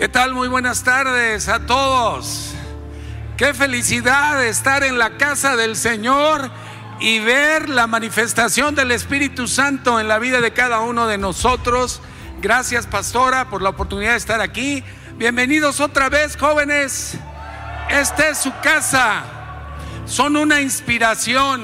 ¿Qué tal? Muy buenas tardes a todos. Qué felicidad estar en la casa del Señor y ver la manifestación del Espíritu Santo en la vida de cada uno de nosotros. Gracias, pastora, por la oportunidad de estar aquí. Bienvenidos otra vez, jóvenes. Esta es su casa. Son una inspiración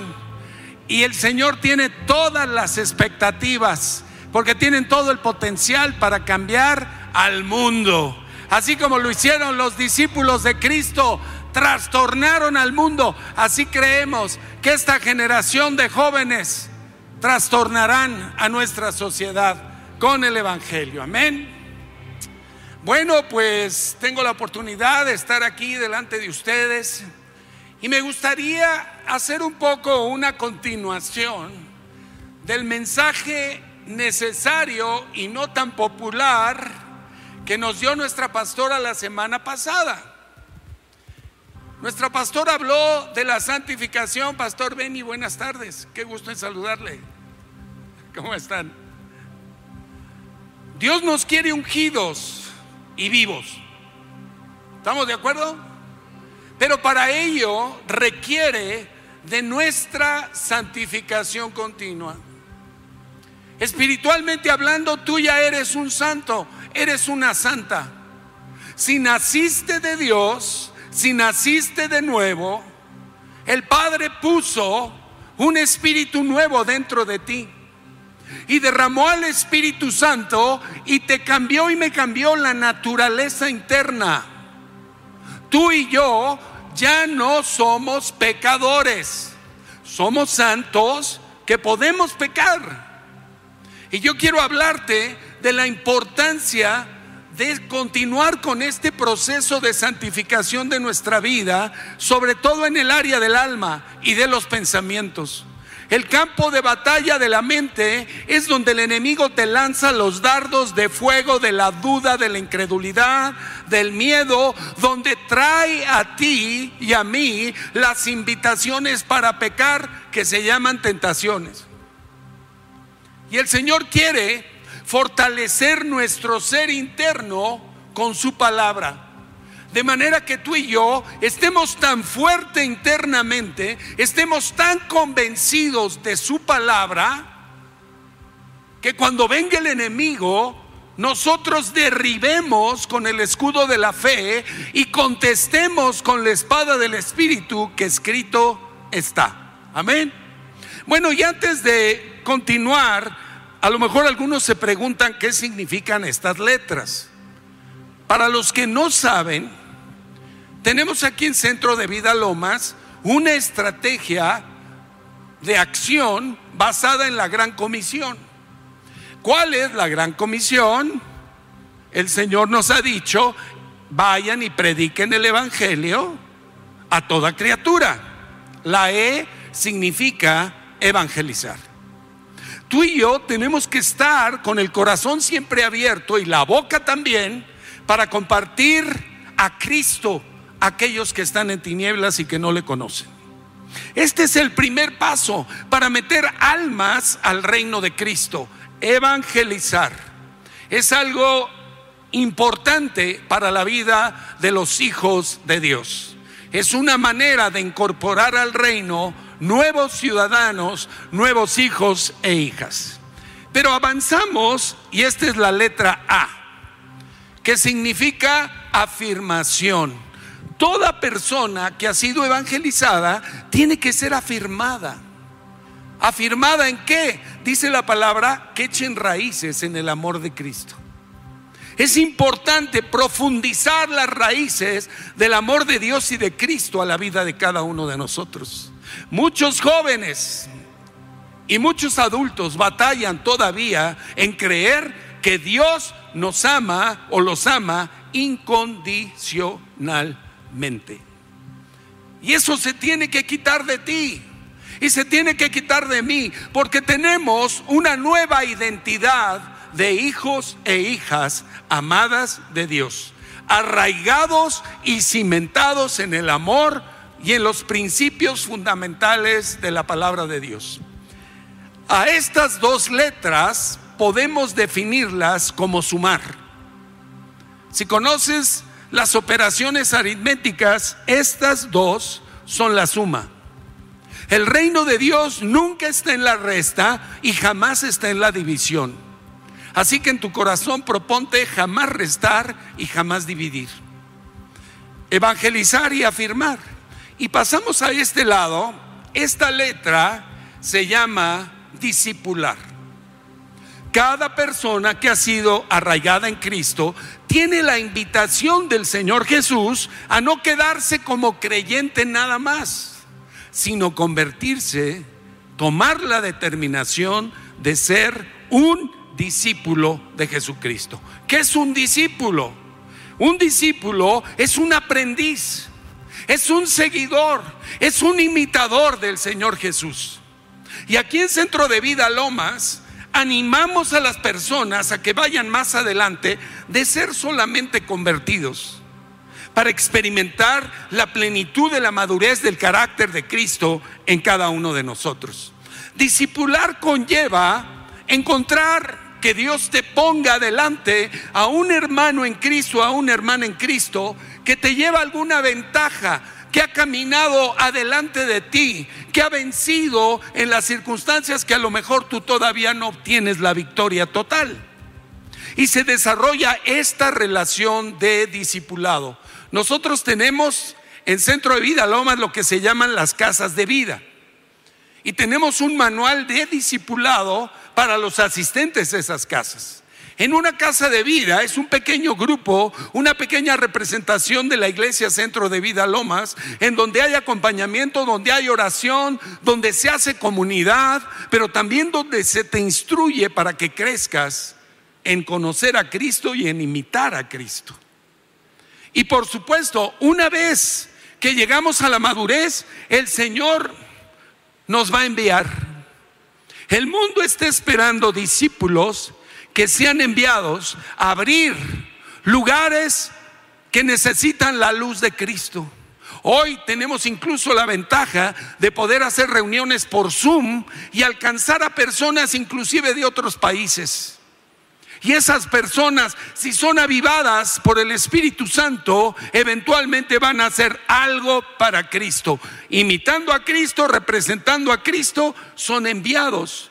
y el Señor tiene todas las expectativas porque tienen todo el potencial para cambiar al mundo. Así como lo hicieron los discípulos de Cristo, trastornaron al mundo. Así creemos que esta generación de jóvenes trastornarán a nuestra sociedad con el Evangelio. Amén. Bueno, pues tengo la oportunidad de estar aquí delante de ustedes y me gustaría hacer un poco una continuación del mensaje necesario y no tan popular que nos dio nuestra pastora la semana pasada. Nuestra pastora habló de la santificación. Pastor Benny, buenas tardes. Qué gusto en saludarle. ¿Cómo están? Dios nos quiere ungidos y vivos. ¿Estamos de acuerdo? Pero para ello requiere de nuestra santificación continua. Espiritualmente hablando, tú ya eres un santo eres una santa. Si naciste de Dios, si naciste de nuevo, el Padre puso un espíritu nuevo dentro de ti y derramó al Espíritu Santo y te cambió y me cambió la naturaleza interna. Tú y yo ya no somos pecadores, somos santos que podemos pecar. Y yo quiero hablarte de la importancia de continuar con este proceso de santificación de nuestra vida, sobre todo en el área del alma y de los pensamientos. El campo de batalla de la mente es donde el enemigo te lanza los dardos de fuego de la duda, de la incredulidad, del miedo, donde trae a ti y a mí las invitaciones para pecar que se llaman tentaciones. Y el Señor quiere fortalecer nuestro ser interno con su palabra. De manera que tú y yo estemos tan fuerte internamente, estemos tan convencidos de su palabra, que cuando venga el enemigo, nosotros derribemos con el escudo de la fe y contestemos con la espada del Espíritu que escrito está. Amén. Bueno, y antes de continuar, a lo mejor algunos se preguntan qué significan estas letras. Para los que no saben, tenemos aquí en Centro de Vida Lomas una estrategia de acción basada en la Gran Comisión. ¿Cuál es la Gran Comisión? El Señor nos ha dicho, vayan y prediquen el Evangelio a toda criatura. La E significa evangelizar. Tú y yo tenemos que estar con el corazón siempre abierto y la boca también para compartir a Cristo a aquellos que están en tinieblas y que no le conocen. Este es el primer paso para meter almas al reino de Cristo, evangelizar. Es algo importante para la vida de los hijos de Dios. Es una manera de incorporar al reino nuevos ciudadanos, nuevos hijos e hijas. Pero avanzamos y esta es la letra A, que significa afirmación. Toda persona que ha sido evangelizada tiene que ser afirmada. ¿Afirmada en qué? Dice la palabra que echen raíces en el amor de Cristo. Es importante profundizar las raíces del amor de Dios y de Cristo a la vida de cada uno de nosotros. Muchos jóvenes y muchos adultos batallan todavía en creer que Dios nos ama o los ama incondicionalmente. Y eso se tiene que quitar de ti. Y se tiene que quitar de mí. Porque tenemos una nueva identidad de hijos e hijas amadas de Dios. Arraigados y cimentados en el amor y en los principios fundamentales de la palabra de Dios. A estas dos letras podemos definirlas como sumar. Si conoces las operaciones aritméticas, estas dos son la suma. El reino de Dios nunca está en la resta y jamás está en la división. Así que en tu corazón proponte jamás restar y jamás dividir. Evangelizar y afirmar. Y pasamos a este lado. Esta letra se llama discipular. Cada persona que ha sido arraigada en Cristo tiene la invitación del Señor Jesús a no quedarse como creyente nada más, sino convertirse, tomar la determinación de ser un discípulo de Jesucristo. ¿Qué es un discípulo? Un discípulo es un aprendiz, es un seguidor, es un imitador del Señor Jesús. Y aquí en Centro de Vida Lomas, animamos a las personas a que vayan más adelante de ser solamente convertidos para experimentar la plenitud de la madurez del carácter de Cristo en cada uno de nosotros. Discipular conlleva encontrar que Dios te ponga adelante a un hermano en Cristo, a una hermana en Cristo, que te lleva alguna ventaja, que ha caminado adelante de ti, que ha vencido en las circunstancias que a lo mejor tú todavía no obtienes la victoria total. Y se desarrolla esta relación de discipulado. Nosotros tenemos en Centro de Vida Lomas lo que se llaman las casas de vida. Y tenemos un manual de discipulado para los asistentes de esas casas. En una casa de vida es un pequeño grupo, una pequeña representación de la iglesia Centro de Vida Lomas, en donde hay acompañamiento, donde hay oración, donde se hace comunidad, pero también donde se te instruye para que crezcas en conocer a Cristo y en imitar a Cristo. Y por supuesto, una vez que llegamos a la madurez, el Señor nos va a enviar. El mundo está esperando discípulos que sean enviados a abrir lugares que necesitan la luz de Cristo. Hoy tenemos incluso la ventaja de poder hacer reuniones por Zoom y alcanzar a personas inclusive de otros países. Y esas personas, si son avivadas por el Espíritu Santo, eventualmente van a hacer algo para Cristo. Imitando a Cristo, representando a Cristo, son enviados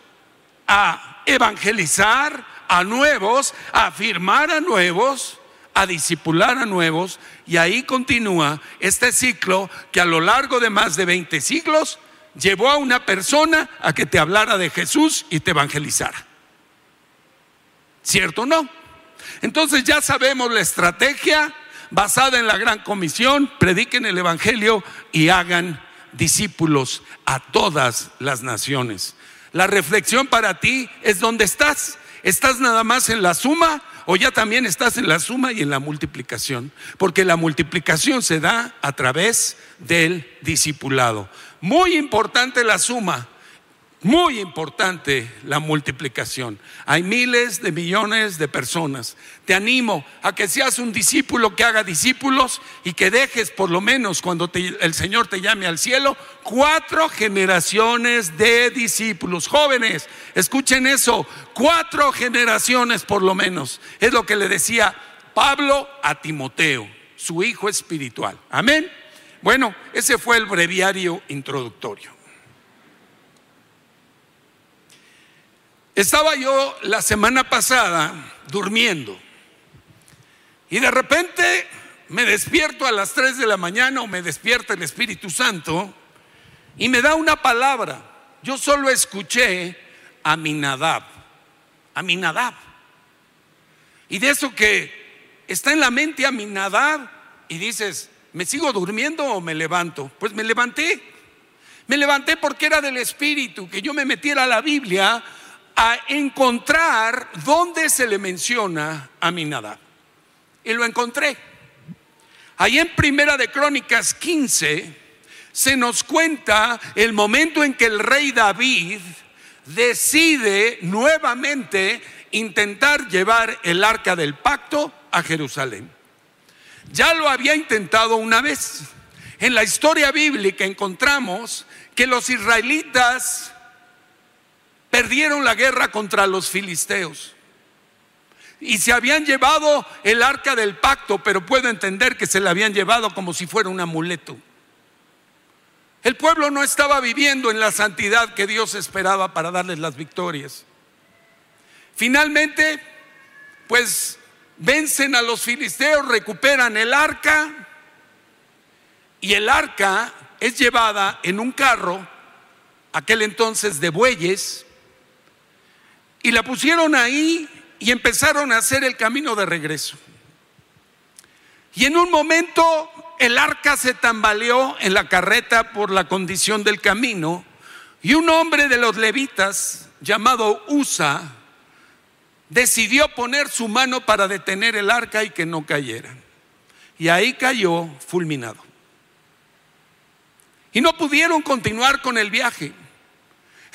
a evangelizar, a nuevos, a afirmar a nuevos, a discipular a nuevos, y ahí continúa este ciclo que a lo largo de más de 20 siglos llevó a una persona a que te hablara de Jesús y te evangelizara. ¿Cierto o no? Entonces ya sabemos la estrategia basada en la gran comisión, prediquen el Evangelio y hagan discípulos a todas las naciones. La reflexión para ti es dónde estás. ¿Estás nada más en la suma o ya también estás en la suma y en la multiplicación? Porque la multiplicación se da a través del discipulado. Muy importante la suma, muy importante la multiplicación. Hay miles de millones de personas. Te animo a que seas un discípulo que haga discípulos y que dejes por lo menos cuando el Señor te llame al cielo cuatro generaciones de discípulos. Jóvenes, escuchen eso, cuatro generaciones por lo menos. Es lo que le decía Pablo a Timoteo, su hijo espiritual. Amén. Bueno, ese fue el breviario introductorio. Estaba yo la semana pasada durmiendo y de repente me despierto a las 3 de la mañana o me despierta el Espíritu Santo y me da una palabra. Yo solo escuché a Minadab, a Minadab. Y de eso que está en la mente a Minadab y dices, ¿me sigo durmiendo o me levanto? Pues me levanté. Me levanté porque era del Espíritu, que yo me metiera a la Biblia a encontrar dónde se le menciona a Minadab. Y lo encontré. Ahí en Primera de Crónicas 15 se nos cuenta el momento en que el rey David decide nuevamente intentar llevar el arca del pacto a Jerusalén. Ya lo había intentado una vez. En la historia bíblica encontramos que los israelitas perdieron la guerra contra los filisteos. y se habían llevado el arca del pacto, pero puedo entender que se la habían llevado como si fuera un amuleto. El pueblo no estaba viviendo en la santidad que Dios esperaba para darles las victorias. Finalmente, pues vencen a los filisteos, recuperan el arca y el arca es llevada en un carro, aquel entonces de bueyes, y la pusieron ahí y empezaron a hacer el camino de regreso. Y en un momento el arca se tambaleó en la carreta por la condición del camino y un hombre de los levitas llamado Usa decidió poner su mano para detener el arca y que no cayera. Y ahí cayó fulminado. Y no pudieron continuar con el viaje.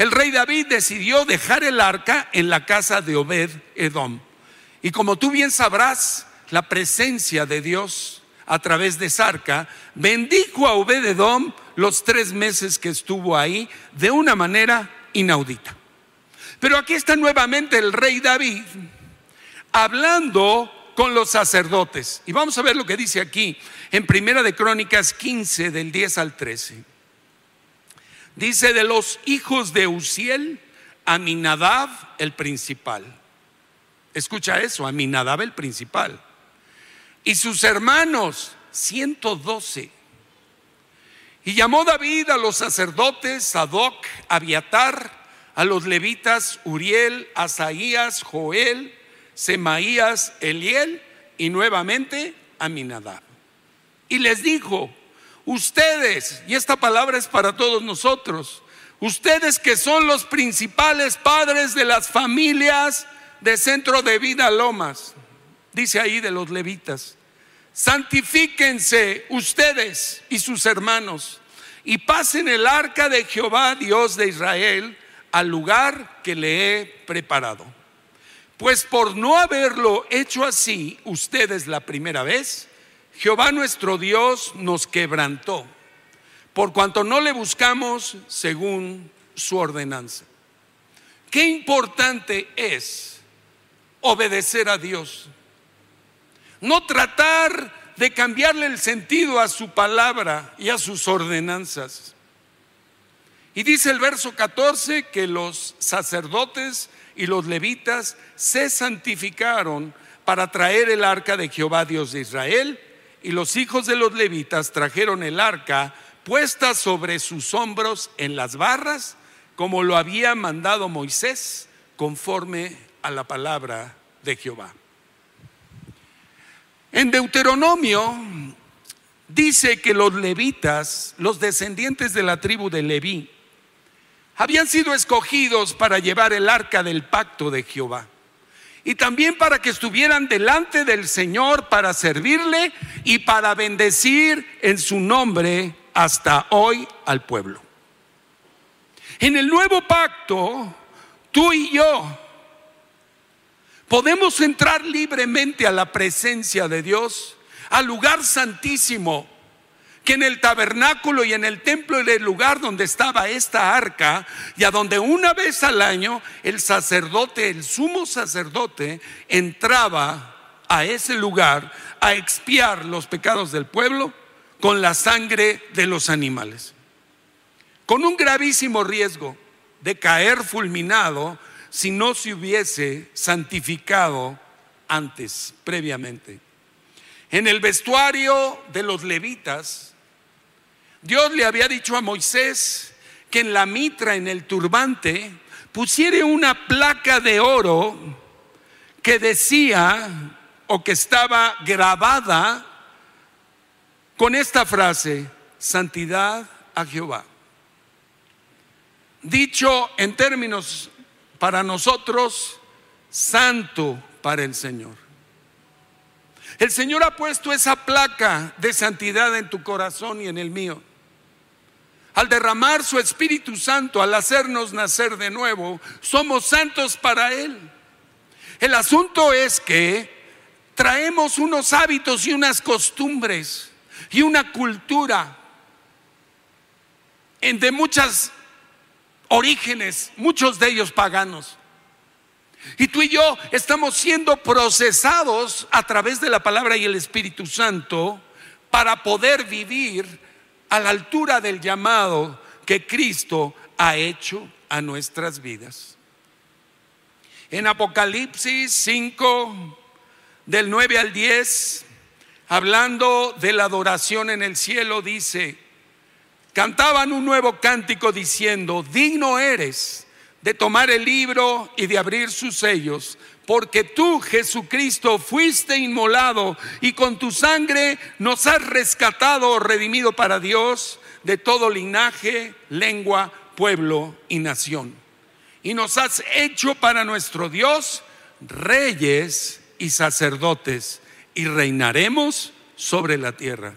El rey David decidió dejar el arca en la casa de Obed Edom. Y como tú bien sabrás, la presencia de Dios a través de esa arca bendijo a Obed Edom los tres meses que estuvo ahí de una manera inaudita. Pero aquí está nuevamente el rey David hablando con los sacerdotes. Y vamos a ver lo que dice aquí en Primera de Crónicas 15 del 10 al 13. Dice de los hijos de Uziel, Aminadab el principal. Escucha eso, Aminadab el principal. Y sus hermanos, 112. Y llamó David a los sacerdotes, Sadoc, Abiatar, a los levitas Uriel, Asaías, Joel, Semaías, Eliel y nuevamente Aminadab. Y les dijo, ustedes, y esta palabra es para todos nosotros, ustedes que son los principales padres de las familias de Centro de Vida Lomas, dice ahí de los levitas, santifíquense ustedes y sus hermanos y pasen el arca de Jehová, Dios de Israel, al lugar que le he preparado. Pues por no haberlo hecho así ustedes la primera vez, Jehová nuestro Dios nos quebrantó, por cuanto no le buscamos según su ordenanza. Qué importante es obedecer a Dios. No tratar de cambiarle el sentido a su palabra y a sus ordenanzas. Y dice el verso 14 que los sacerdotes y los levitas se santificaron para traer el arca de Jehová Dios de Israel, y los hijos de los levitas trajeron el arca puesta sobre sus hombros en las barras, como lo había mandado Moisés, conforme a la palabra de Jehová. En Deuteronomio dice que los levitas, los descendientes de la tribu de Leví, habían sido escogidos para llevar el arca del pacto de Jehová. Y también para que estuvieran delante del Señor para servirle y para bendecir en su nombre hasta hoy al pueblo. En el nuevo pacto, tú y yo podemos entrar libremente a la presencia de Dios, al lugar santísimo que en el tabernáculo y en el templo era el lugar donde estaba esta arca y a donde una vez al año el sacerdote, el sumo sacerdote, entraba a ese lugar a expiar los pecados del pueblo con la sangre de los animales. Con un gravísimo riesgo de caer fulminado si no se hubiese santificado antes, previamente. En el vestuario de los levitas, Dios le había dicho a Moisés que en la mitra, en el turbante, pusiera una placa de oro que decía o que estaba grabada con esta frase, santidad a Jehová. Dicho en términos para nosotros, santo para el Señor. El Señor ha puesto esa placa de santidad en tu corazón y en el mío al derramar su Espíritu Santo, al hacernos nacer de nuevo, somos santos para Él. El asunto es que traemos unos hábitos y unas costumbres y una cultura de muchas orígenes, muchos de ellos paganos. Y tú y yo estamos siendo procesados a través de la palabra y el Espíritu Santo para poder vivir a la altura del llamado que Cristo ha hecho a nuestras vidas. En Apocalipsis 5, del 9 al 10, hablando de la adoración en el cielo, dice, cantaban un nuevo cántico diciendo, digno eres de tomar el libro y de abrir sus sellos, porque tú, Jesucristo, fuiste inmolado y con tu sangre nos has rescatado, redimido para Dios de todo linaje, lengua, pueblo y nación. Y nos has hecho para nuestro Dios reyes y sacerdotes y reinaremos sobre la tierra.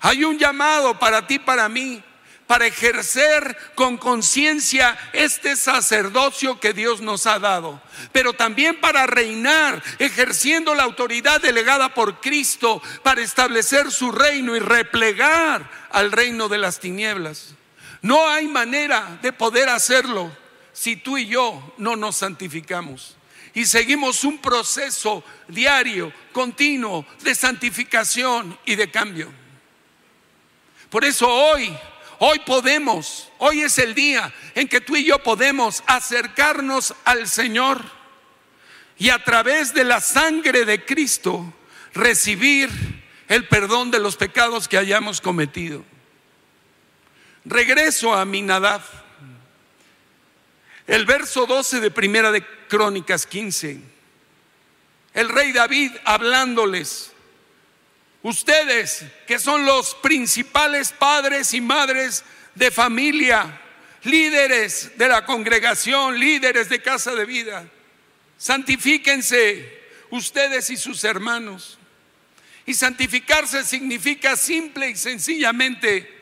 Hay un llamado para ti, para mí, para ejercer con conciencia este sacerdocio que Dios nos ha dado, pero también para reinar, ejerciendo la autoridad delegada por Cristo para establecer su reino y replegar al reino de las tinieblas. No hay manera de poder hacerlo si tú y yo no nos santificamos y seguimos un proceso diario, continuo de santificación y de cambio. Por eso hoy Hoy podemos, hoy es el día en que tú y yo podemos acercarnos al Señor y a través de la sangre de Cristo recibir el perdón de los pecados que hayamos cometido. Regreso a Minadab. El verso 12 de Primera de Crónicas 15. El rey David hablándoles Ustedes, que son los principales padres y madres de familia, líderes de la congregación, líderes de casa de vida, santifíquense ustedes y sus hermanos. Y santificarse significa simple y sencillamente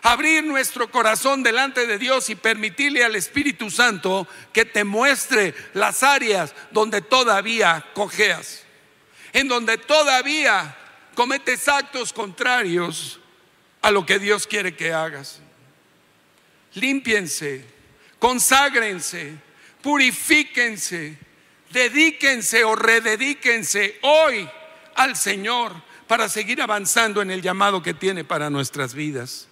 abrir nuestro corazón delante de Dios y permitirle al Espíritu Santo que te muestre las áreas donde todavía cojeas, en donde todavía cometes actos contrarios a lo que Dios quiere que hagas. Límpiense, conságrense, purifíquense, dedíquense o rededíquense hoy al Señor para seguir avanzando en el llamado que tiene para nuestras vidas.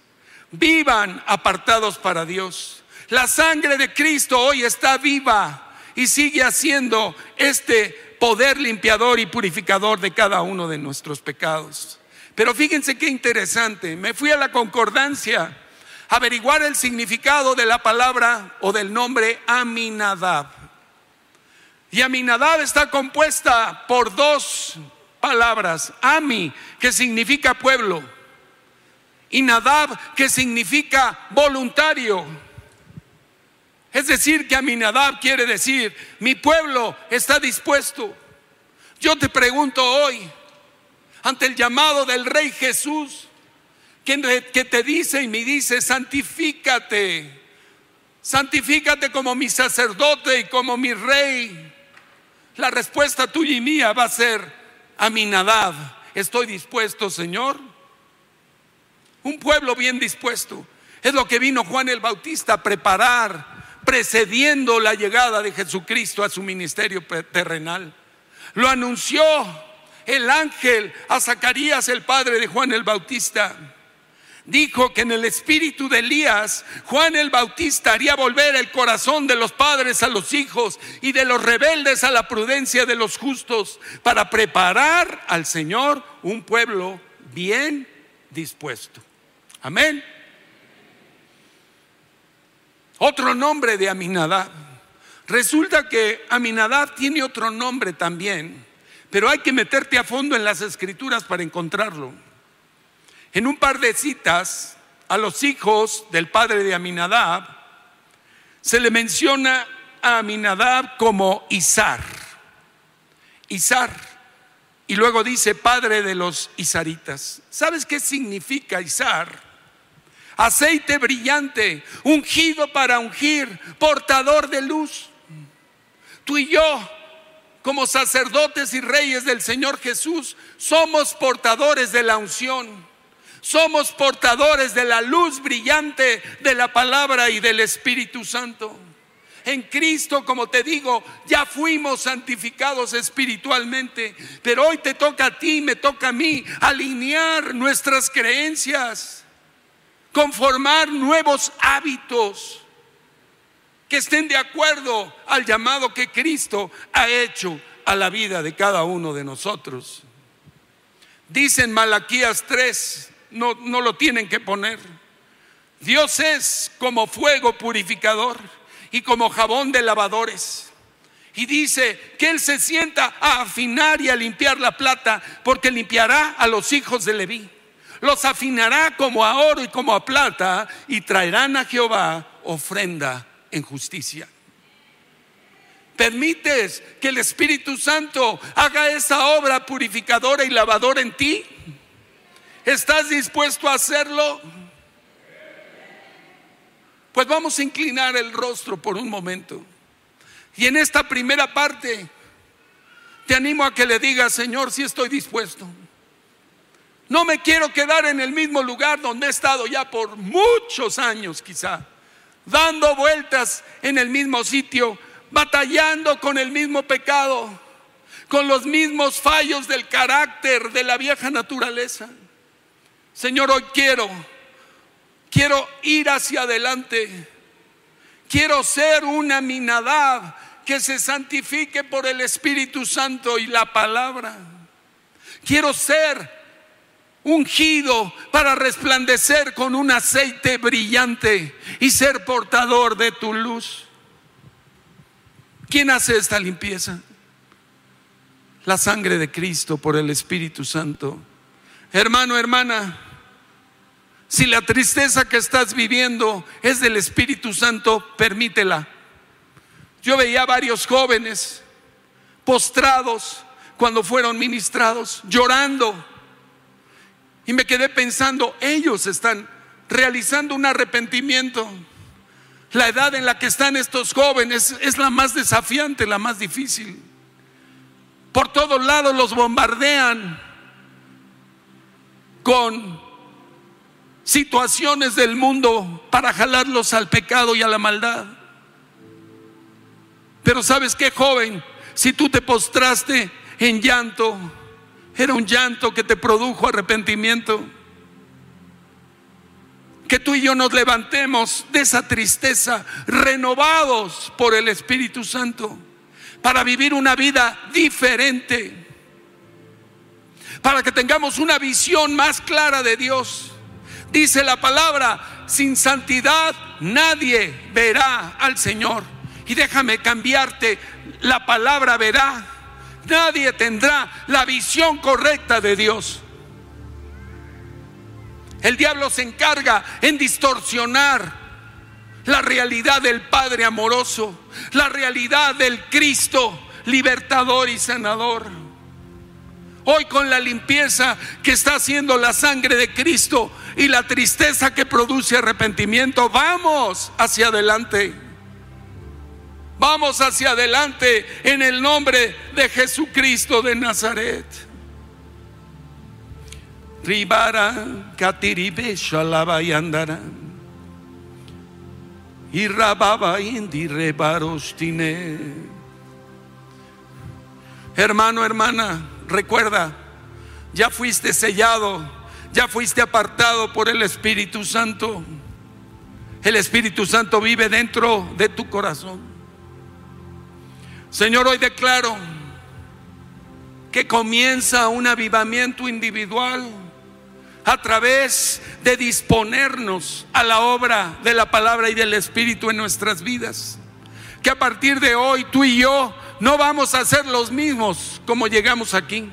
Vivan apartados para Dios. La sangre de Cristo hoy está viva y sigue haciendo este poder limpiador y purificador de cada uno de nuestros pecados. Pero fíjense qué interesante, me fui a la concordancia a averiguar el significado de la palabra o del nombre Aminadab. Y Aminadab está compuesta por dos palabras, Ami, que significa pueblo, y Nadab, que significa voluntario. Es decir, que Aminadab quiere decir, mi pueblo está dispuesto. Yo te pregunto hoy, ante el llamado del Rey Jesús, que, te dice y me dice, santifícate, santifícate como mi sacerdote y como mi rey. La respuesta tuya y mía va a ser, Aminadab, estoy dispuesto, Señor. Un pueblo bien dispuesto. Es lo que vino Juan el Bautista a preparar precediendo la llegada de Jesucristo a su ministerio terrenal. Lo anunció el ángel a Zacarías, el padre de Juan el Bautista. Dijo que en el espíritu de Elías, Juan el Bautista haría volver el corazón de los padres a los hijos y de los rebeldes a la prudencia de los justos para preparar al Señor un pueblo bien dispuesto. Amén. Otro nombre de Aminadab. Resulta que Aminadab tiene otro nombre también, pero hay que meterte a fondo en las escrituras para encontrarlo. En un par de citas a los hijos del padre de Aminadab se le menciona a Aminadab como Izar. Izar. Y luego dice padre de los Izaritas. ¿Sabes qué significa Izar? Aceite brillante, ungido para ungir, portador de luz. Tú y yo, como sacerdotes y reyes del Señor Jesús, somos portadores de la unción. Somos portadores de la luz brillante de la palabra y del Espíritu Santo. En Cristo, como te digo, ya fuimos santificados espiritualmente, pero hoy te toca a ti, me toca a mí alinear nuestras creencias, conformar nuevos hábitos que estén de acuerdo al llamado que Cristo ha hecho a la vida de cada uno de nosotros. Dicen Malaquías 3, no, no lo tienen que poner. Dios es como fuego purificador y como jabón de lavadores. Y dice que Él se sienta a afinar y a limpiar la plata porque limpiará a los hijos de Leví. Los afinará como a oro y como a plata y traerán a Jehová ofrenda en justicia. ¿Permites que el Espíritu Santo haga esa obra purificadora y lavadora en ti? ¿Estás dispuesto a hacerlo? Pues vamos a inclinar el rostro por un momento. Y en esta primera parte, te animo a que le digas, Señor, si estoy dispuesto. No me quiero quedar en el mismo lugar donde he estado ya por muchos años quizá dando vueltas en el mismo sitio, batallando con el mismo pecado, con los mismos fallos del carácter de la vieja naturaleza. Señor, hoy quiero, quiero ir hacia adelante. Quiero ser una minadad que se santifique por el Espíritu Santo y la palabra. Quiero ser ungido para resplandecer con un aceite brillante y ser portador de tu luz. ¿Quién hace esta limpieza? La sangre de Cristo por el Espíritu Santo. Hermano, hermana, si la tristeza que estás viviendo es del Espíritu Santo, permítela. Yo veía varios jóvenes postrados cuando fueron ministrados, llorando y me quedé pensando, ellos están realizando un arrepentimiento. La edad en la que están estos jóvenes es la más desafiante, la más difícil. Por todos lados los bombardean con situaciones del mundo para jalarlos al pecado y a la maldad. Pero sabes qué, joven, si tú te postraste en llanto, era un llanto que te produjo arrepentimiento. Que tú y yo nos levantemos de esa tristeza, renovados por el Espíritu Santo, para vivir una vida diferente, para que tengamos una visión más clara de Dios. Dice la palabra, sin santidad nadie verá al Señor. Y déjame cambiarte la palabra verá nadie tendrá la visión correcta de Dios. El diablo se encarga en distorsionar la realidad del Padre amoroso, la realidad del Cristo libertador y sanador. Hoy con la limpieza que está haciendo la sangre de Cristo y la tristeza que produce arrepentimiento, vamos hacia adelante. Vamos hacia adelante en el nombre de Jesucristo de Nazaret. Ribara. Y rababa indi rebarostine. Hermano, hermana, recuerda, ya fuiste sellado, ya fuiste apartado por el Espíritu Santo. El Espíritu Santo vive dentro de tu corazón. Señor, hoy declaro que comienza un avivamiento individual a través de disponernos a la obra de la palabra y del Espíritu en nuestras vidas. Que a partir de hoy tú y yo no vamos a ser los mismos como llegamos aquí.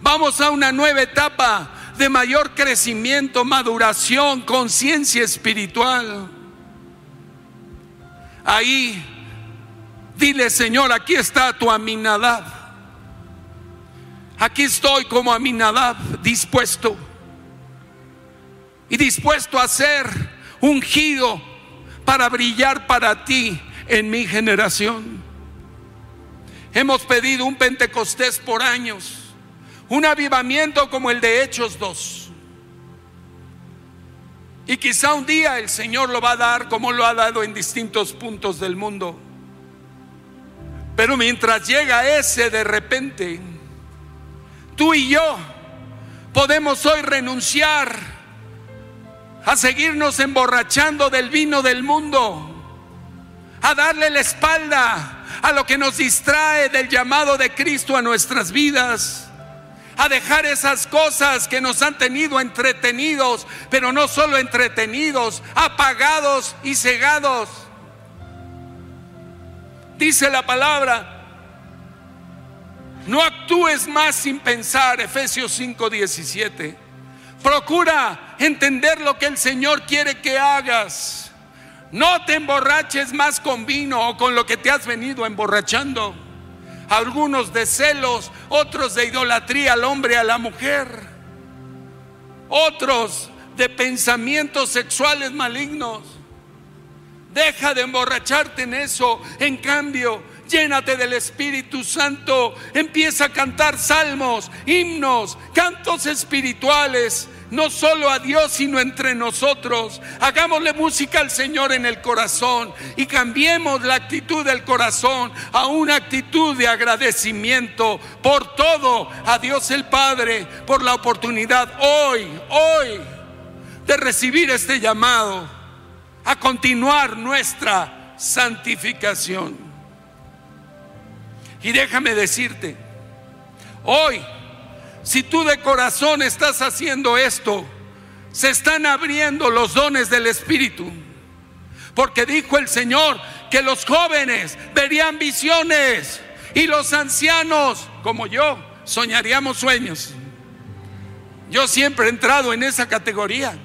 Vamos a una nueva etapa de mayor crecimiento, maduración, conciencia espiritual. Ahí Dile, Señor, aquí está tu Aminadab. Aquí estoy como Aminadab, dispuesto. Y dispuesto a ser ungido para brillar para ti en mi generación. Hemos pedido un Pentecostés por años, un avivamiento como el de Hechos 2. Y quizá un día el Señor lo va a dar como lo ha dado en distintos puntos del mundo. Pero mientras llega ese de repente, tú y yo podemos hoy renunciar a seguirnos emborrachando del vino del mundo, a darle la espalda a lo que nos distrae del llamado de Cristo a nuestras vidas, a dejar esas cosas que nos han tenido entretenidos, pero no solo entretenidos, apagados y cegados. Dice la palabra, no actúes más sin pensar, Efesios 5:17. Procura entender lo que el Señor quiere que hagas. No te emborraches más con vino o con lo que te has venido emborrachando. Algunos de celos, otros de idolatría al hombre, a la mujer. Otros de pensamientos sexuales malignos. Deja de emborracharte en eso. En cambio, llénate del Espíritu Santo, empieza a cantar salmos, himnos, cantos espirituales, no solo a Dios, sino entre nosotros. Hagámosle música al Señor en el corazón y cambiemos la actitud del corazón a una actitud de agradecimiento por todo a Dios el Padre, por la oportunidad hoy, hoy, de recibir este llamado a continuar nuestra santificación. Y déjame decirte, hoy, si tú de corazón estás haciendo esto, se están abriendo los dones del Espíritu. Porque dijo el Señor que los jóvenes verían visiones y los ancianos, como yo, soñaríamos sueños. Yo siempre he entrado en esa categoría.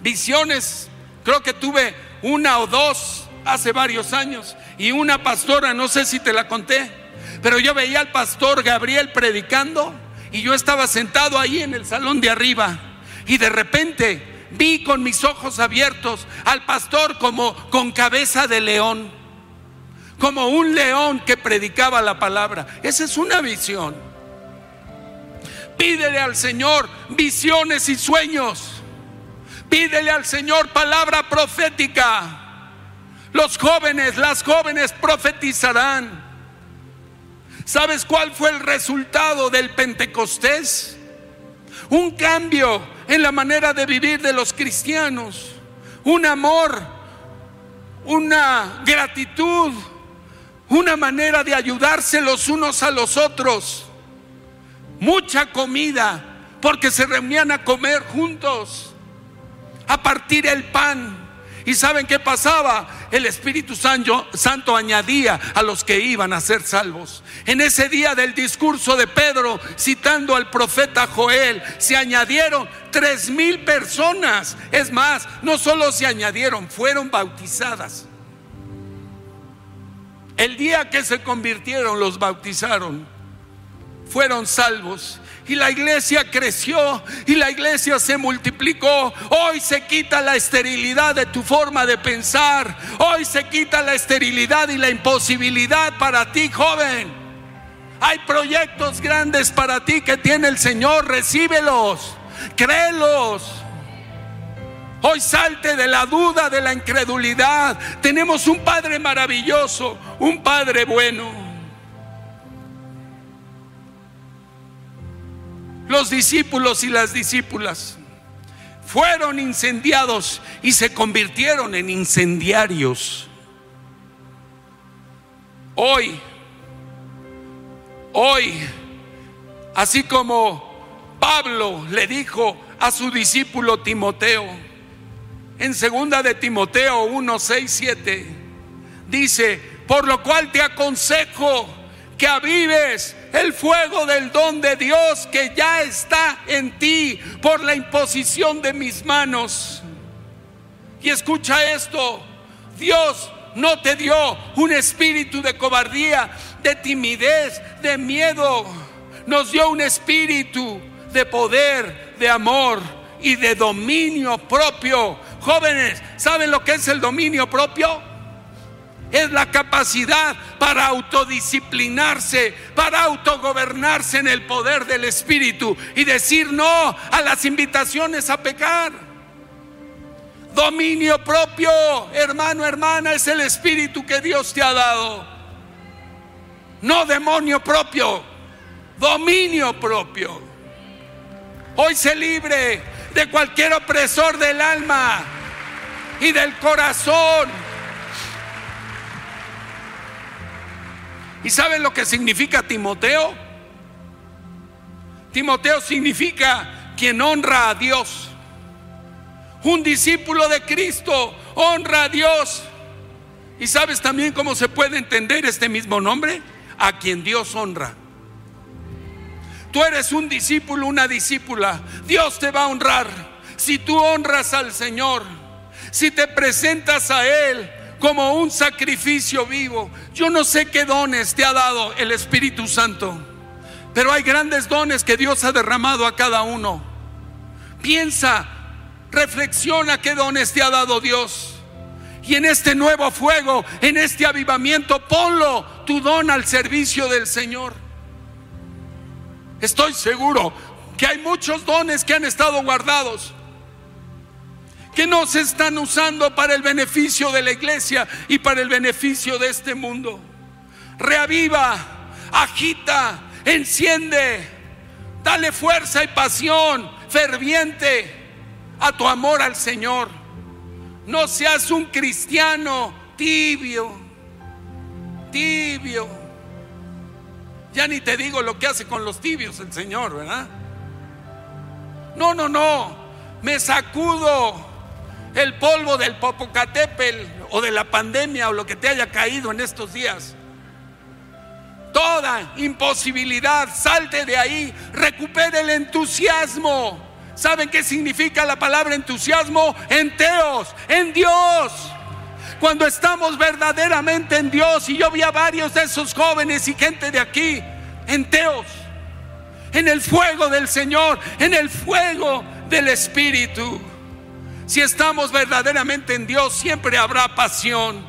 Visiones, creo que tuve una o dos hace varios años y una pastora, no sé si te la conté, pero yo veía al pastor Gabriel predicando y yo estaba sentado ahí en el salón de arriba y de repente vi con mis ojos abiertos al pastor como con cabeza de león, como un león que predicaba la palabra. Esa es una visión. Pídele al Señor visiones y sueños. Pídele al Señor palabra profética. Los jóvenes, las jóvenes profetizarán. ¿Sabes cuál fue el resultado del Pentecostés? Un cambio en la manera de vivir de los cristianos. Un amor, una gratitud, una manera de ayudarse los unos a los otros. Mucha comida, porque se reunían a comer juntos, a partir el pan ¿Y saben qué pasaba? El Espíritu Santo, añadía a los que iban a ser salvos. En ese día del discurso de Pedro, citando al profeta Joel, se añadieron tres mil personas. Es más, no solo se añadieron, fueron bautizadas. El día que se convirtieron, los bautizaron. Fueron salvos y la iglesia creció y la iglesia se multiplicó. Hoy se quita la esterilidad de tu forma de pensar. Hoy se quita la esterilidad y la imposibilidad para ti, joven. Hay proyectos grandes para ti que tiene el Señor. Recíbelos, créelos. Hoy salte de la duda, de la incredulidad. Tenemos un Padre maravilloso, un Padre bueno. Los discípulos y las discípulas fueron incendiados y se convirtieron en incendiarios. Hoy, hoy, así como Pablo le dijo a su discípulo Timoteo, en segunda de Timoteo 1, 6, 7, dice, por lo cual te aconsejo que avives el fuego del don de Dios que ya está en ti por la imposición de mis manos. Y escucha esto, Dios no te dio un espíritu de cobardía, de timidez, de miedo. Nos dio un espíritu de poder, de amor y de dominio propio. Jóvenes, ¿saben lo que es el dominio propio? Es la capacidad para autodisciplinarse, para autogobernarse en el poder del Espíritu y decir no a las invitaciones a pecar. Dominio propio, hermano, hermana, es el Espíritu que Dios te ha dado. no demonio propio, dominio propio. Hoy se libre de cualquier opresor del alma y del corazón. ¿Y saben lo que significa Timoteo? Timoteo significa quien honra a Dios. Un discípulo de Cristo honra a Dios. ¿Y sabes también cómo se puede entender este mismo nombre? A quien Dios honra. Tú eres un discípulo, una discípula. Dios te va a honrar si tú honras al Señor, si te presentas a Él como un sacrificio vivo. Yo no sé qué dones te ha dado el Espíritu Santo, pero hay grandes dones que Dios ha derramado a cada uno. Piensa, reflexiona qué dones te ha dado Dios. Y en este nuevo fuego, en este avivamiento, ponlo tu don al servicio del Señor. Estoy seguro que hay muchos dones que han estado guardados, que no se están usando para el beneficio de la iglesia y para el beneficio de este mundo. Reaviva, agita, enciende, dale fuerza y pasión ferviente a tu amor al Señor. No seas un cristiano tibio, tibio ya ni te digo lo que hace con los tibios el Señor, ¿verdad? No, no, no. Me sacudo el polvo del Popocatépetl o de la pandemia o lo que te haya caído en estos días. Toda imposibilidad, salte de ahí, recupere el entusiasmo. ¿Saben qué significa la palabra entusiasmo? En Teos, en Dios cuando estamos verdaderamente en Dios. Y yo vi a varios de esos jóvenes y gente de aquí, en Teos, en el fuego del Señor, en el fuego del Espíritu. Si estamos verdaderamente en Dios, siempre habrá pasión,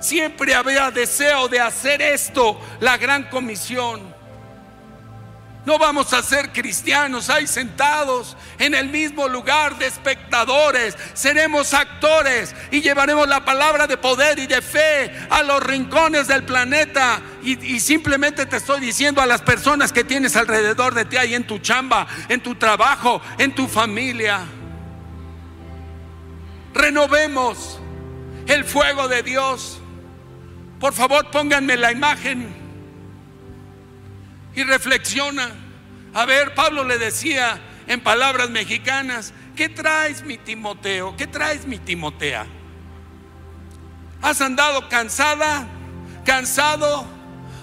siempre habrá deseo de hacer esto, la gran comisión. No vamos a ser cristianos ahí sentados en el mismo lugar de espectadores. Seremos actores y llevaremos la palabra de poder y de fe a los rincones del planeta. Y, simplemente te estoy diciendo a las personas que tienes alrededor de ti, ahí en tu chamba, en tu trabajo, en tu familia. Renovemos el fuego de Dios. Por favor, pónganme la imagen y reflexiona. A ver, Pablo le decía en palabras mexicanas, ¿qué traes mi Timoteo? ¿Qué traes mi Timotea? ¿Has andado cansada, cansado,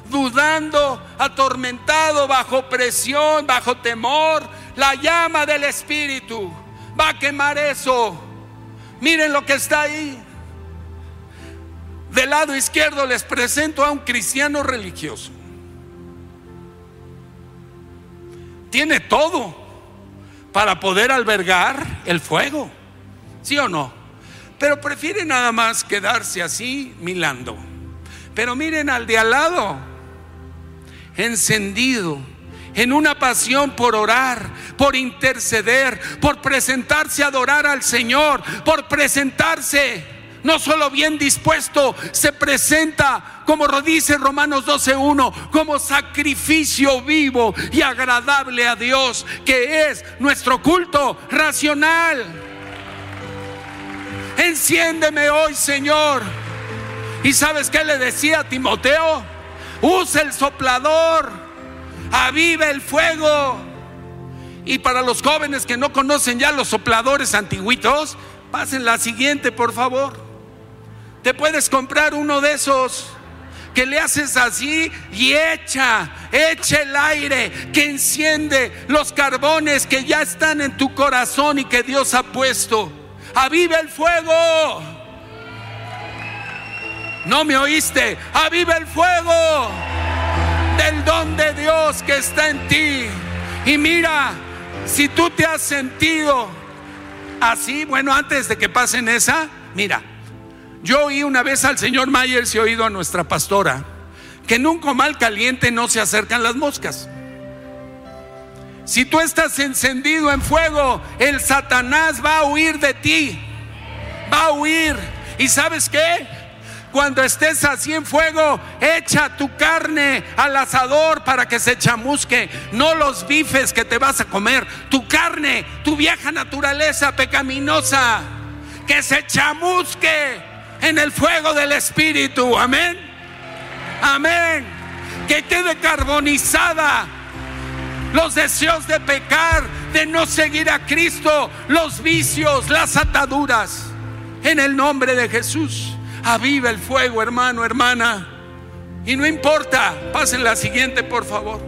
dudando, atormentado, bajo presión, bajo temor? La llama del Espíritu va a quemar eso. Miren lo que está ahí. Del lado izquierdo les presento a un cristiano religioso. tiene todo para poder albergar el fuego. ¿Sí o no? Pero prefiere nada más quedarse así milando. Pero miren al de al lado, encendido, en una pasión por orar, por interceder, por presentarse a adorar al Señor, por presentarse no solo bien dispuesto, se presenta, como dice Romanos 12.1, como sacrificio vivo y agradable a Dios, que es nuestro culto racional. Enciéndeme hoy, Señor. ¿Y sabes qué le decía a Timoteo? Usa el soplador, aviva el fuego. Y para los jóvenes que no conocen ya los sopladores antiguitos, pasen la siguiente, por favor. Te puedes comprar uno de esos que le haces así y echa, echa el aire que enciende los carbones que ya están en tu corazón y que Dios ha puesto. Aviva el fuego. No me oíste. Aviva el fuego del don de Dios que está en ti. Y mira, si tú te has sentido así, bueno, antes de que pasen esa, mira, yo oí una vez al señor Myers y oído a nuestra pastora que en un comal caliente no se acercan las moscas. Si tú estás encendido en fuego, el Satanás va a huir de ti. Va a huir. ¿Y sabes qué? Cuando estés así en fuego, echa tu carne al asador para que se chamusque. No los bifes que te vas a comer. Tu carne, tu vieja naturaleza pecaminosa, que se chamusque en el fuego del Espíritu. Amén. Amén. Que quede carbonizada los deseos de pecar, de no seguir a Cristo, los vicios, las ataduras. En el nombre de Jesús, aviva el fuego, hermano, hermana. Y no importa, pasen la siguiente, por favor.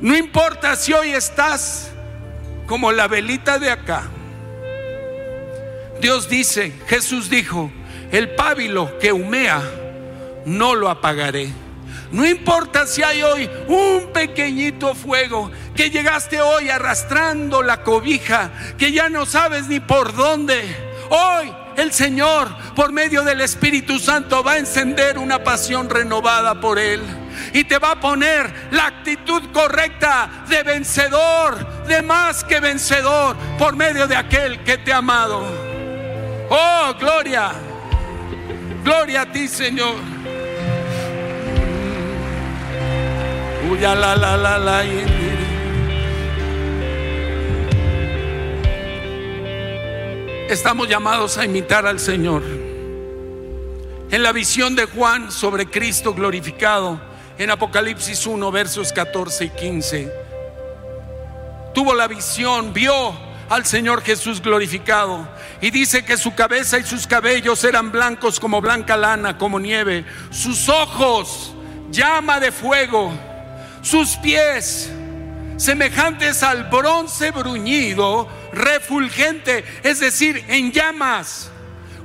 No importa si hoy estás como la velita de acá. Dios dice, Jesús dijo, el pábilo que humea, no lo apagaré. No importa si hay hoy un pequeñito fuego, que llegaste hoy arrastrando la cobija, que ya no sabes ni por dónde. Hoy el Señor, por medio del Espíritu Santo, va a encender una pasión renovada por Él. Y te va a poner la actitud correcta de vencedor, de más que vencedor, por medio de aquel que te ha amado. Oh, gloria. Gloria a ti, Señor. Uya la la la la. Estamos llamados a imitar al Señor. En la visión de Juan sobre Cristo glorificado, en Apocalipsis 1, versos 14 y 15, tuvo la visión, vio al Señor Jesús glorificado. Y dice que su cabeza y sus cabellos eran blancos como blanca lana, como nieve. Sus ojos, llama de fuego. Sus pies, semejantes al bronce bruñido, refulgente, es decir, en llamas,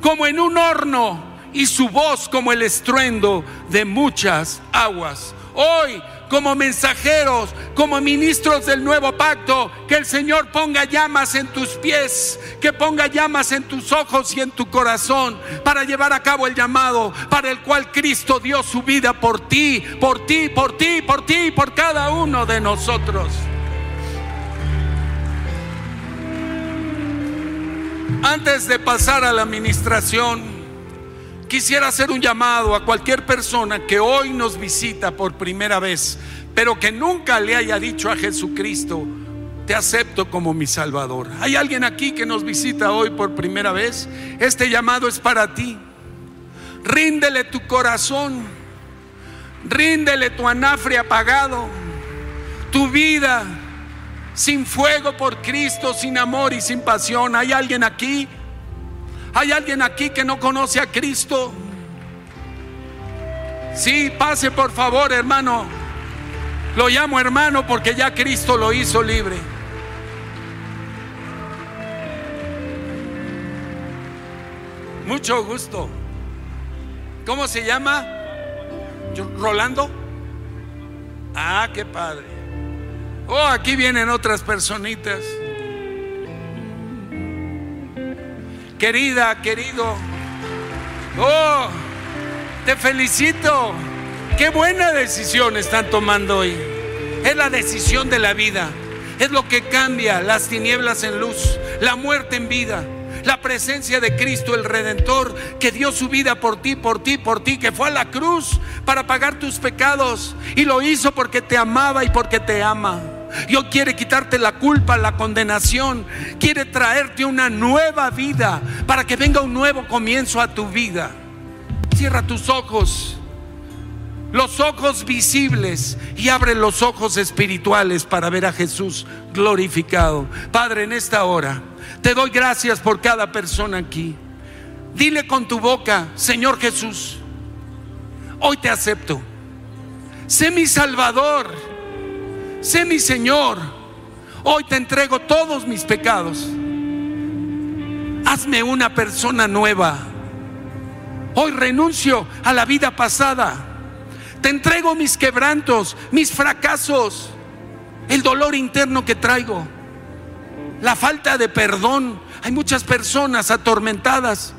como en un horno. Y su voz como el estruendo de muchas aguas. Hoy como mensajeros, como ministros del nuevo pacto, que el Señor ponga llamas en tus pies, que ponga llamas en tus ojos y en tu corazón para llevar a cabo el llamado para el cual Cristo dio su vida por ti, por ti, por ti, por ti, por cada uno de nosotros. Antes de pasar a la administración, quisiera hacer un llamado a cualquier persona que hoy nos visita por primera vez, pero que nunca le haya dicho a Jesucristo, te acepto como mi Salvador. ¿Hay alguien aquí que nos visita hoy por primera vez? Este llamado es para ti. Ríndele tu corazón, ríndele tu anafre apagado, tu vida sin fuego por Cristo, sin amor y sin pasión. ¿Hay alguien aquí? ¿Hay alguien aquí que no conoce a Cristo? Sí, pase por favor, hermano. Lo llamo hermano porque ya Cristo lo hizo libre. Mucho gusto. ¿Cómo se llama? ¿Rolando? Ah, qué padre. Oh, aquí vienen otras personitas. Querida, querido, oh, te felicito. Qué buena decisión están tomando hoy. Es la decisión de la vida. Es lo que cambia las tinieblas en luz, la muerte en vida. La presencia de Cristo el Redentor que dio su vida por ti, por ti, por ti, que fue a la cruz para pagar tus pecados y lo hizo porque te amaba y porque te ama. Dios quiere quitarte la culpa, la condenación. Quiere traerte una nueva vida para que venga un nuevo comienzo a tu vida. Cierra tus ojos, los ojos visibles y abre los ojos espirituales para ver a Jesús glorificado. Padre, en esta hora te doy gracias por cada persona aquí. Dile con tu boca, Señor Jesús, hoy te acepto. Sé mi Salvador sé mi Señor, hoy te entrego todos mis pecados. Hazme una persona nueva. Hoy renuncio a la vida pasada. Te entrego mis quebrantos, mis fracasos, el dolor interno que traigo, la falta de perdón. Hay muchas personas atormentadas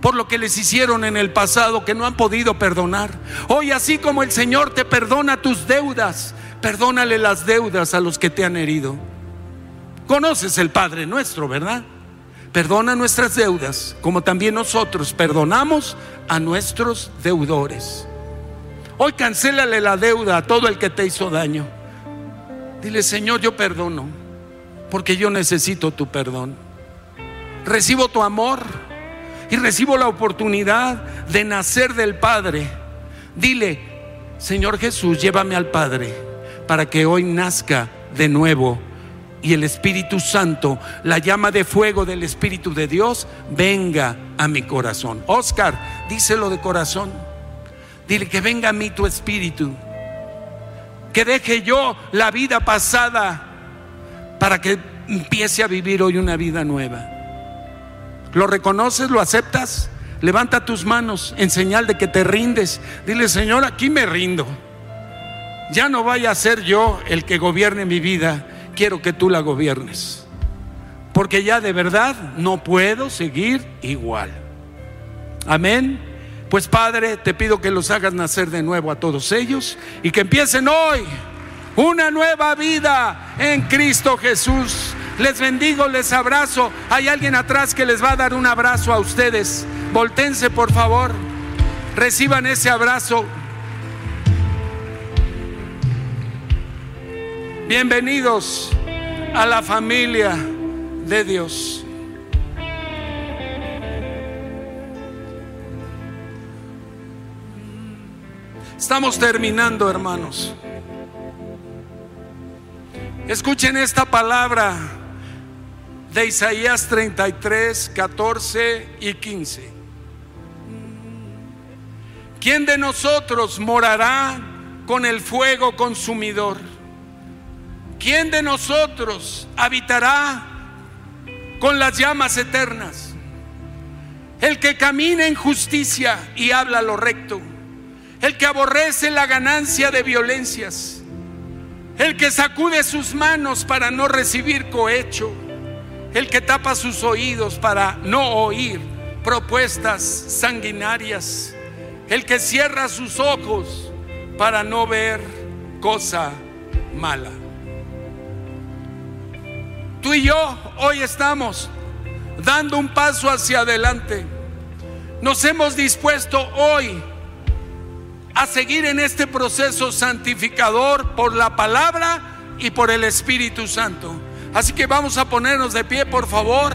por lo que les hicieron en el pasado que no han podido perdonar. Hoy así como el Señor te perdona tus deudas, Perdónale las deudas a los que te han herido. Conoces el Padre nuestro, ¿verdad? Perdona nuestras deudas, como también nosotros perdonamos a nuestros deudores. Hoy cancélale la deuda a todo el que te hizo daño. Dile, Señor, yo perdono, porque yo necesito tu perdón. Recibo tu amor y recibo la oportunidad de nacer del Padre. Dile, Señor Jesús, llévame al Padre para que hoy nazca de nuevo y el Espíritu Santo, la llama de fuego del Espíritu de Dios, venga a mi corazón. Oscar, díselo de corazón. Dile que venga a mí tu Espíritu. Que deje yo la vida pasada para que empiece a vivir hoy una vida nueva. ¿Lo reconoces? ¿Lo aceptas? Levanta tus manos en señal de que te rindes. Dile, Señor, aquí me rindo. Ya no vaya a ser yo el que gobierne mi vida quiero que tú la gobiernes. Porque ya de verdad no puedo seguir igual. Amén. Pues Padre, te pido que los hagas nacer de nuevo a todos ellos y que empiecen hoy una nueva vida en Cristo Jesús. Les bendigo, les abrazo. Hay alguien atrás que les va a dar un abrazo a ustedes. Voltense, por favor. Reciban ese abrazo. Bienvenidos a la familia de Dios. Estamos terminando, hermanos. Escuchen esta palabra de Isaías 33, 14 y 15. ¿Quién de nosotros morará con el fuego consumidor? ¿Quién de nosotros habitará con las llamas eternas? El que camina en justicia y habla lo recto, el que aborrece la ganancia de violencias, el que sacude sus manos para no recibir cohecho, el que tapa sus oídos para no oír propuestas sanguinarias, el que cierra sus ojos para no ver cosa mala. Tú y yo hoy estamos dando un paso hacia adelante. Nos hemos dispuesto hoy a seguir en este proceso santificador por la palabra y por el Espíritu Santo. Así que vamos a ponernos de pie, por favor.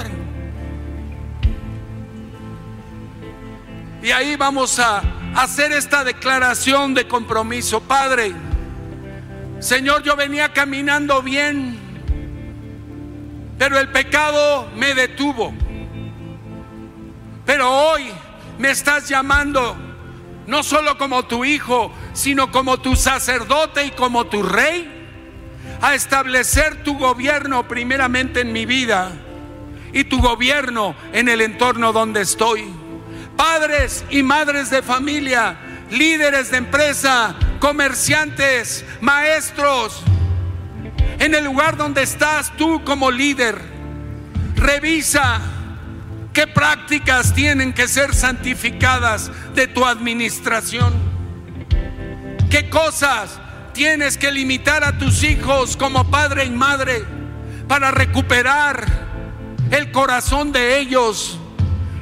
Y ahí vamos a hacer esta declaración de compromiso. Padre, Señor, yo venía caminando bien pero el pecado me detuvo. Pero hoy me estás llamando no solo como tu hijo, sino como tu sacerdote y como tu rey, a establecer tu gobierno primeramente en mi vida y tu gobierno en el entorno donde estoy. Padres y madres de familia, líderes de empresa, comerciantes, maestros, en el lugar donde estás tú como líder, revisa qué prácticas tienen que ser santificadas de tu administración. ¿Qué cosas tienes que limitar a tus hijos como padre y madre para recuperar el corazón de ellos?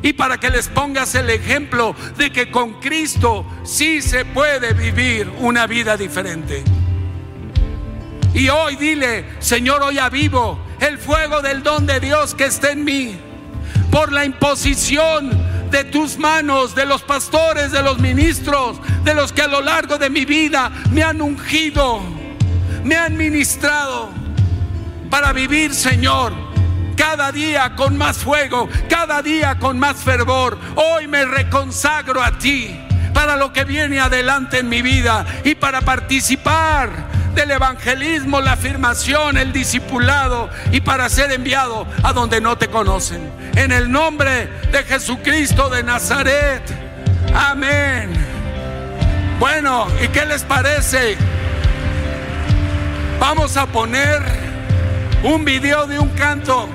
Y para que les pongas el ejemplo de que con Cristo sí se puede vivir una vida diferente. Y hoy dile, Señor, hoy avivo el fuego del don de Dios que está en mí. Por la imposición de tus manos, de los pastores, de los ministros, de los que a lo largo de mi vida me han ungido, me han ministrado para vivir, Señor, cada día con más fuego, cada día con más fervor. Hoy me reconsagro a ti para lo que viene adelante en mi vida y para participar del evangelismo, la afirmación, el discipulado y para ser enviado a donde no te conocen. En el nombre de Jesucristo de Nazaret. Amén. Bueno, ¿y qué les parece? Vamos a poner un video de un canto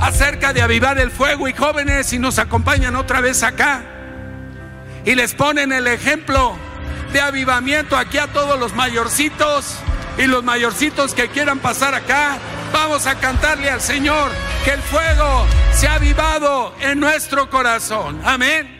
acerca de avivar el fuego y jóvenes si nos acompañan otra vez acá y les ponen el ejemplo de avivamiento aquí a todos los mayorcitos y los mayorcitos que quieran pasar acá. Vamos a cantarle al Señor que el fuego se ha avivado en nuestro corazón. Amén.